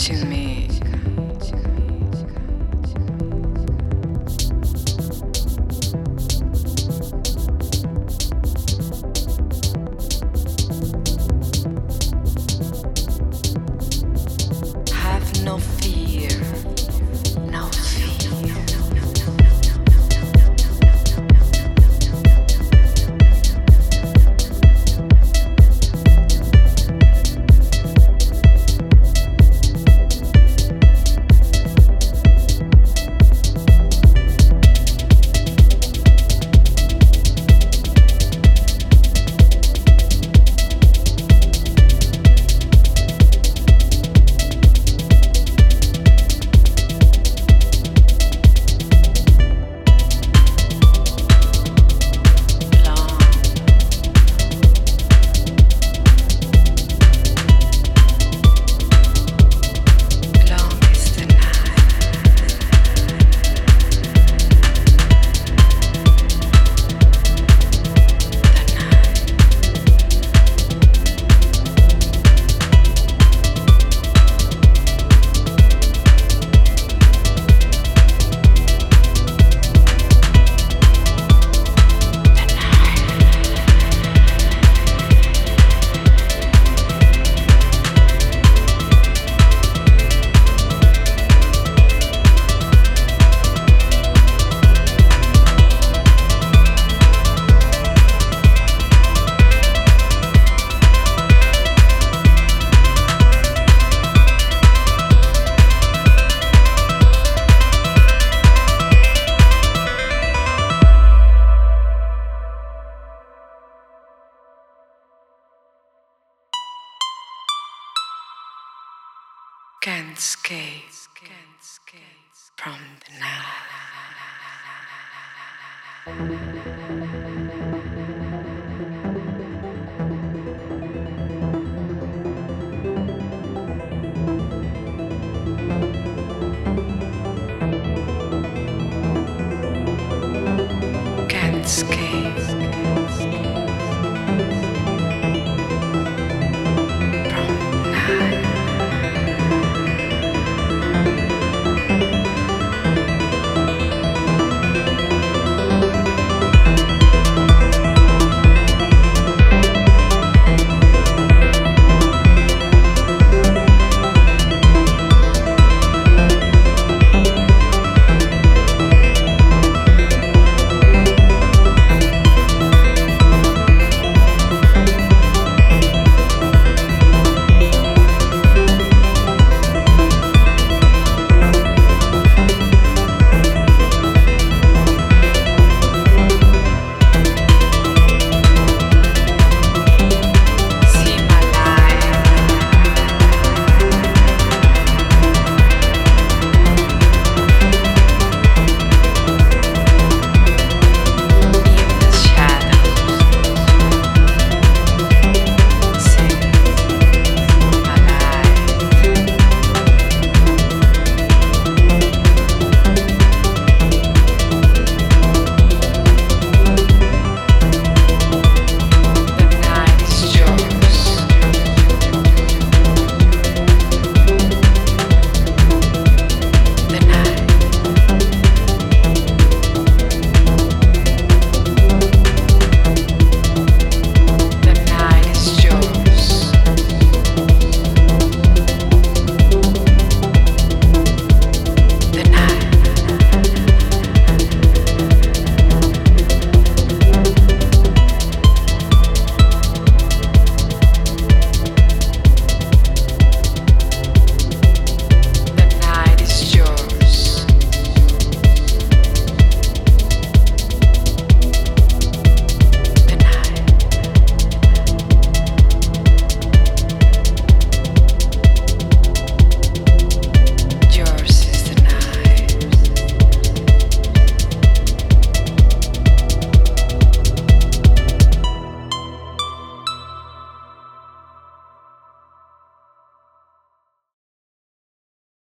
to me. Can't escape from the night. Can't escape.